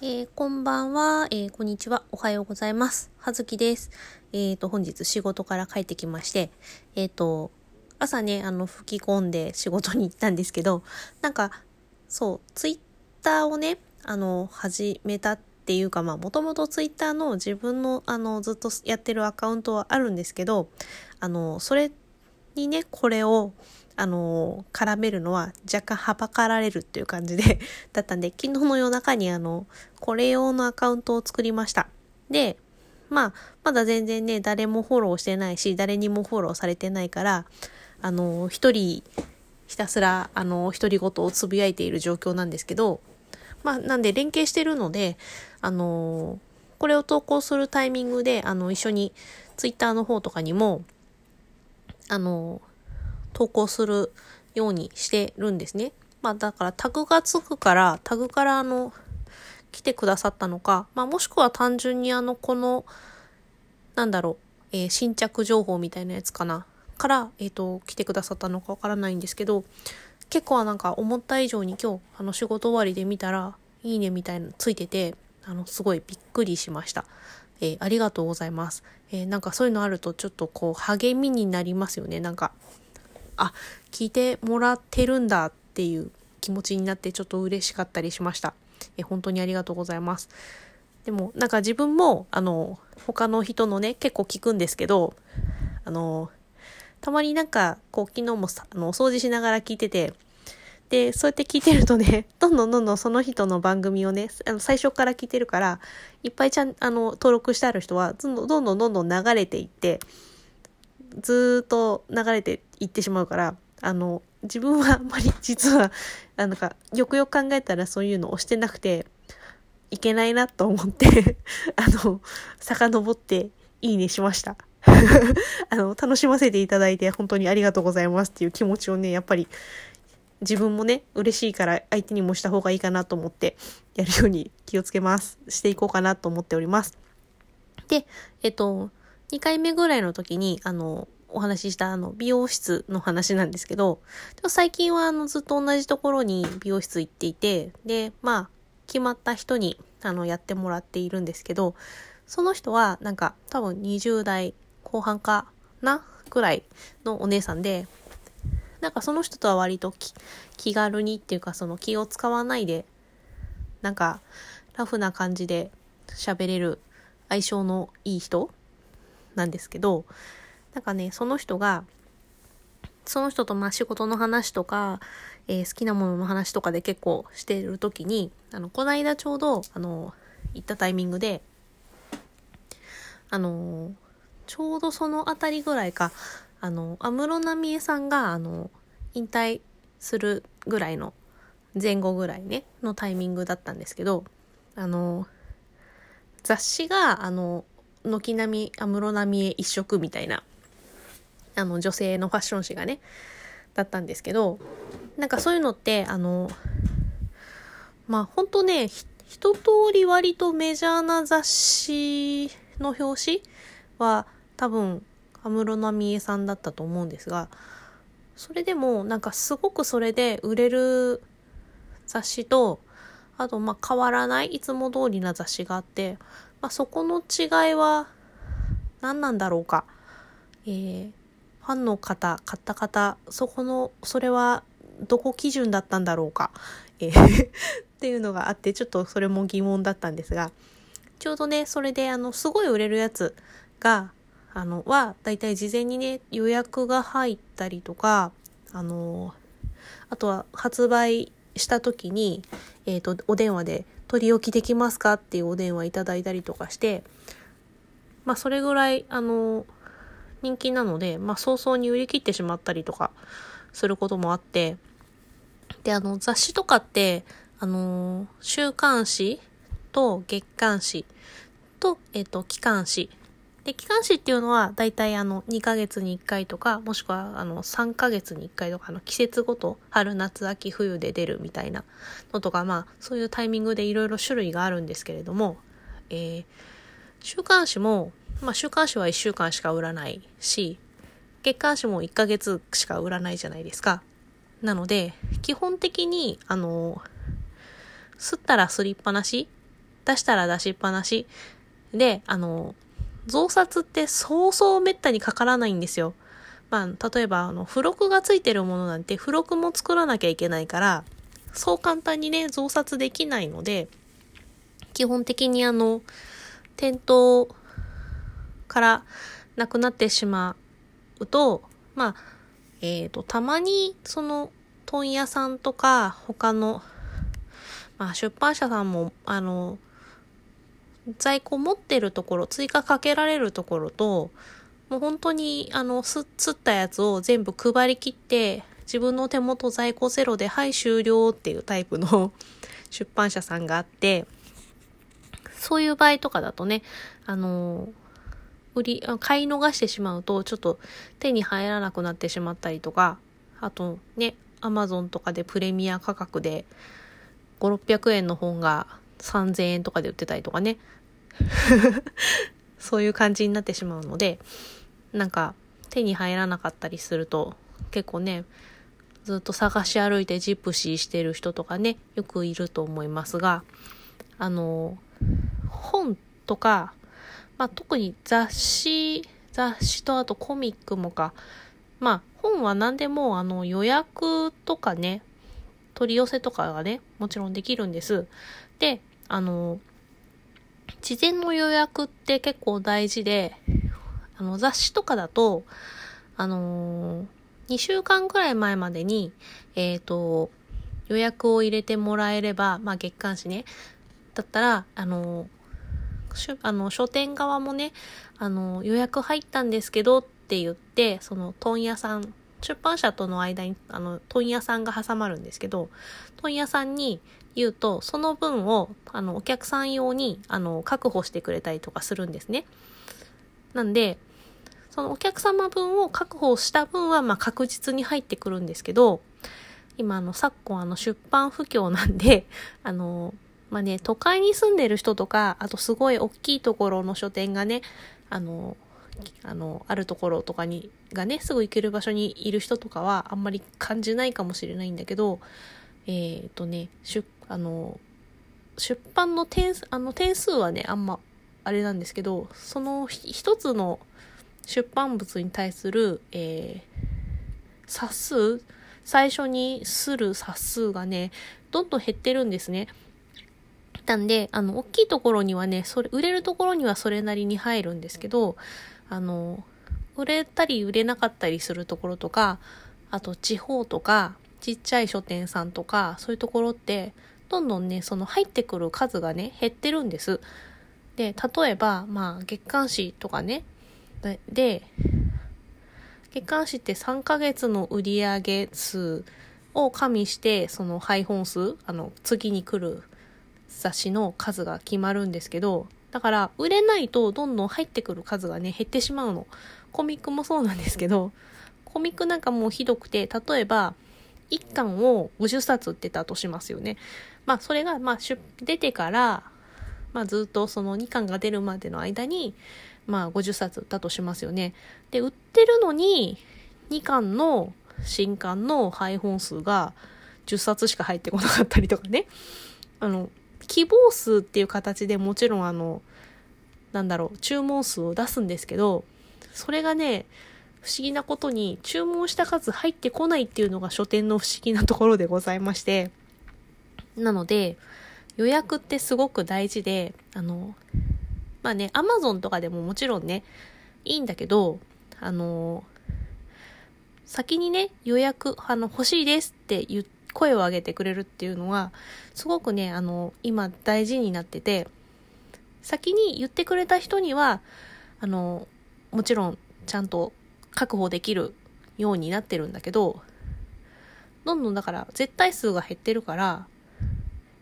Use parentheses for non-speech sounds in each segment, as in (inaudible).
えー、こんばんは、えー、こんにちは、おはようございます。はずきです。えっ、ー、と、本日仕事から帰ってきまして、えっ、と、朝ね、あの、吹き込んで仕事に行ったんですけど、なんか、そう、ツイッターをね、あの、始めたっていうか、まあ、もともとツイッターの自分の、あの、ずっとやってるアカウントはあるんですけど、あの、それにね、これを、あの、絡めるのは若干はばかられるっていう感じで (laughs) だったんで、昨日の夜中にあの、これ用のアカウントを作りました。で、まあ、まだ全然ね、誰もフォローしてないし、誰にもフォローされてないから、あの、一人、ひたすら、あの、独り言をつぶやいている状況なんですけど、まあ、なんで連携してるので、あの、これを投稿するタイミングで、あの、一緒にツイッターの方とかにも、あの、投稿するようにしてるんですね。まあだからタグがつくから、タグからあの、来てくださったのか、まあもしくは単純にあの、この、なんだろう、えー、新着情報みたいなやつかな。から、えっ、ー、と、来てくださったのかわからないんですけど、結構なんか思った以上に今日、あの仕事終わりで見たら、いいねみたいなのついてて、あの、すごいびっくりしました。えー、ありがとうございます。えー、なんかそういうのあるとちょっとこう励みになりますよね。なんかあ、聞いてもらってるんだっていう気持ちになってちょっと嬉しかったりしました。え本当にありがとうございます。でもなんか自分もあの他の人のね結構聞くんですけどあのたまになんかこう昨日もあのお掃除しながら聞いててでそうやって聞いてるとね (laughs) どんどんどんどんその人の番組をねあの最初から聞いてるからいっぱいちゃんあの登録してある人はどんどんどんどんどん流れていってずっと流れていってしまうから、あの、自分はあんまり (laughs) 実は、なんか、よくよく考えたらそういうのをしてなくて、いけないなと思って (laughs) あの、遡っていいねしました。あの、楽しませていただいて本当にありがとうございますっていう気持ちをね、やっぱり自分もね、嬉しいから相手にもした方がいいかなと思ってやるように気をつけます。していこうかなと思っております。で、えっと、2回目ぐらいの時に、あの、お話ししたあの美容室の話なんですけど、最近はあのずっと同じところに美容室行っていて、で、まあ、決まった人にあのやってもらっているんですけど、その人はなんか多分20代後半かなくらいのお姉さんで、なんかその人とは割と気軽にっていうかその気を使わないで、なんかラフな感じで喋れる相性のいい人なんですけど、なんかね、その人が、その人とまあ仕事の話とか、えー、好きなものの話とかで結構してる時に、あの、この間ちょうど、あの、行ったタイミングで、あの、ちょうどそのあたりぐらいか、あの、安室奈美恵さんが、あの、引退するぐらいの、前後ぐらいね、のタイミングだったんですけど、あの、雑誌が、あの、軒並み安室奈美恵一色みたいなあの女性のファッション誌がねだったんですけどなんかそういうのってあのまあ本当ね一通り割とメジャーな雑誌の表紙は多分安室奈美恵さんだったと思うんですがそれでもなんかすごくそれで売れる雑誌とあとまあ変わらないいつも通りな雑誌があって、まあ、そこの違いは何なんだろうか、えー、ファンの方、買った方、そこの、それはどこ基準だったんだろうか、えー (laughs) っていうのがあって、ちょっとそれも疑問だったんですが、ちょうどね、それで、あの、すごい売れるやつが、あの、は、だいたい事前にね、予約が入ったりとか、あの、あとは発売した時に、えっ、ー、と、お電話で取り置きできますか？っていうお電話いただいたりとかして、まあ、それぐらい、あの、人気なので、まあ、早々に売り切ってしまったりとかすることもあって、で、あの、雑誌とかって、あの、週刊誌と月刊誌と、えっ、ー、と、期刊誌。で、期刊誌っていうのは、だいたいあの、2ヶ月に1回とか、もしくは、あの、3ヶ月に1回とか、あの季節ごと、春、夏、秋、冬で出るみたいなのとか、まあ、そういうタイミングでいろいろ種類があるんですけれども、えー、週刊誌も、まあ、週刊誌は1週間しか売らないし、月刊誌も1ヶ月しか売らないじゃないですか。なので、基本的に、あの、吸ったら吸りっぱなし出したら出しっぱなし。で、あの、増刷ってそうそうめったにかからないんですよ。まあ、例えば、あの、付録がついてるものなんて、付録も作らなきゃいけないから、そう簡単にね、増刷できないので、基本的にあの、店頭からなくなってしまうと、まあ、えっ、ー、と、たまに、その、問屋さんとか、他の、まあ、出版社さんも、あの、在庫持ってるところ、追加かけられるところと、もう本当に、あの、す、すったやつを全部配り切って、自分の手元在庫ゼロで、はい、終了っていうタイプの (laughs) 出版社さんがあって、そういう場合とかだとね、あの、売り、買い逃してしまうと、ちょっと手に入らなくなってしまったりとか、あとね、アマゾンとかでプレミア価格で5、600円の本が3000円とかで売ってたりとかね。(laughs) そういう感じになってしまうので、なんか手に入らなかったりすると結構ね、ずっと探し歩いてジプシーしてる人とかね、よくいると思いますが、あの、本とか、まあ、特に雑誌、雑誌とあとコミックもか、まあ、本は何でもあの予約とかね、取り寄せとかがね、もちろんできるんです。で、あの、事前の予約って結構大事で、あの雑誌とかだと、あのー、2週間くらい前までに、えっ、ー、と、予約を入れてもらえれば、まあ月刊誌ね、だったら、あのあの、書店側もね、あの、予約入ったんですけどって言って、その問屋さん、出版社との間に、あの、問屋さんが挟まるんですけど、問屋さんに言うと、その分を、あの、お客さん用に、あの、確保してくれたりとかするんですね。なんで、そのお客様分を確保した分は、まあ、確実に入ってくるんですけど、今、あの、昨今、あの、出版不況なんで、(laughs) あの、まあね、都会に住んでる人とか、あとすごい大きいところの書店がね、あの、あの、あるところとかに、がね、すぐ行ける場所にいる人とかはあんまり感じないかもしれないんだけど、えっ、ー、とね、出、あの、出版の点数、あの点数はね、あんま、あれなんですけど、その一つの出版物に対する、えー、冊数、最初にする冊数がね、どんどん減ってるんですね。たんで、あの、大きいところにはね、それ、売れるところにはそれなりに入るんですけど、あの、売れたり売れなかったりするところとか、あと地方とか、ちっちゃい書店さんとか、そういうところって、どんどんね、その入ってくる数がね、減ってるんです。で、例えば、まあ、月刊誌とかね、で、月刊誌って3ヶ月の売り上げ数を加味して、その配本数、あの、次に来る雑誌の数が決まるんですけど、だから売れないとどんどん入ってくる数がね、減ってしまうの。コミックもそうなんですけど、コミックなんかもうひどくて、例えば、1巻を50冊売ってたとしますよね。まあ、それが、まあ、出てから、まあ、ずっとその2巻が出るまでの間に、まあ、50冊売ったとしますよね。で、売ってるのに、2巻の新刊の配本数が10冊しか入ってこなかったりとかね。あの、希望数っていう形でもちろんあの、なんだろう、注文数を出すんですけど、それがね、不思議なことに注文した数入ってこないっていうのが書店の不思議なところでございまして、なので、予約ってすごく大事で、あの、まあね、アマゾンとかでももちろんね、いいんだけど、あの、先にね、予約、あの、欲しいですって言っ、声を上げてくれるっていうのは、すごくね、あの、今大事になってて、先に言ってくれた人には、あの、もちろんちゃんと確保できるようになってるんだけど、どんどんだから絶対数が減ってるから、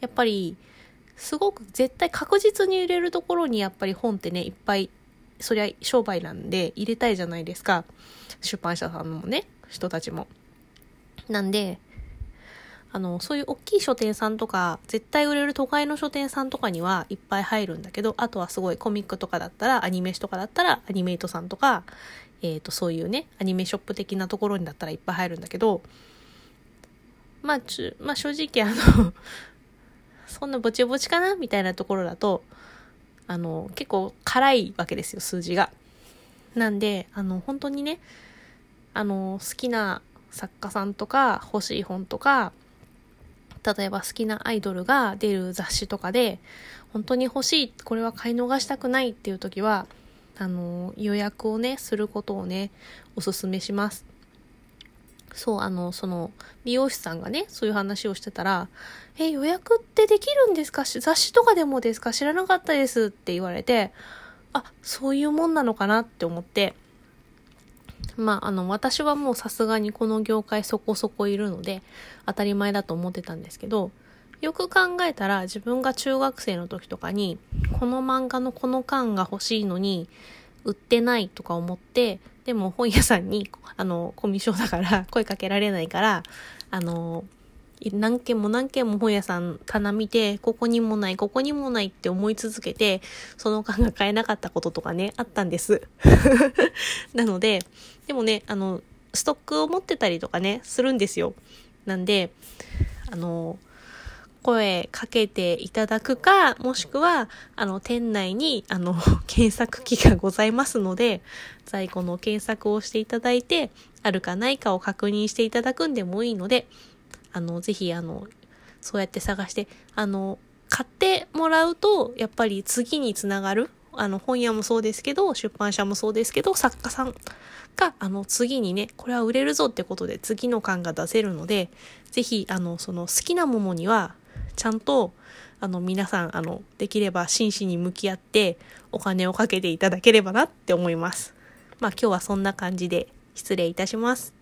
やっぱり、すごく絶対確実に入れるところにやっぱり本ってね、いっぱい、そりゃ商売なんで入れたいじゃないですか。出版社さんもね、人たちも。なんで、あの、そういう大きい書店さんとか、絶対売れる都会の書店さんとかにはいっぱい入るんだけど、あとはすごいコミックとかだったら、アニメ誌とかだったら、アニメイトさんとか、えっ、ー、と、そういうね、アニメショップ的なところにだったらいっぱい入るんだけど、まあ、ちゅ、まあ正直あの (laughs) そんなぼちぼちかな？みたいなところだと、あの、結構辛いわけですよ、数字が。なんで、あの、本当にね、あの、好きな作家さんとか欲しい本とか、例えば好きなアイドルが出る雑誌とかで、本当に欲しい、これは買い逃したくないっていう時は、あの、予約をね、することをね、おすすめします。そう、あの、その、美容師さんがね、そういう話をしてたら、え、予約ってできるんですか？雑誌とかでもですか？知らなかったですって言われて、あ、そういうもんなのかなって思って、まあ、あの、私はもうさすがにこの業界そこそこいるので、当たり前だと思ってたんですけど、よく考えたら自分が中学生の時とかに、この漫画のこの巻が欲しいのに、売ってないとか思って、でも本屋さんに、あの、コミュ障だから声かけられないから、あの、何件も何件も本屋さん棚見て、ここにもない、ここにもないって思い続けて、その缶が買えなかったこととかね、あったんです。(laughs) なので、でもね、あの、ストックを持ってたりとかね、するんですよ。なんで、あの、声かけていただくか、もしくは、あの、店内に、あの、(laughs) 検索機がございますので、在庫の検索をしていただいて、あるかないかを確認していただくんでもいいので、あの、ぜひ、あの、そうやって探して、あの、買ってもらうと、やっぱり次につながる。あの、本屋もそうですけど、出版社もそうですけど、作家さんが、あの、次にね、これは売れるぞってことで、次の巻が出せるので、ぜひ、あの、その好きなものには、ちゃんと、あの、皆さん、あの、できれば真摯に向き合って、お金をかけていただければなって思います。まあ、今日はそんな感じで失礼いたします。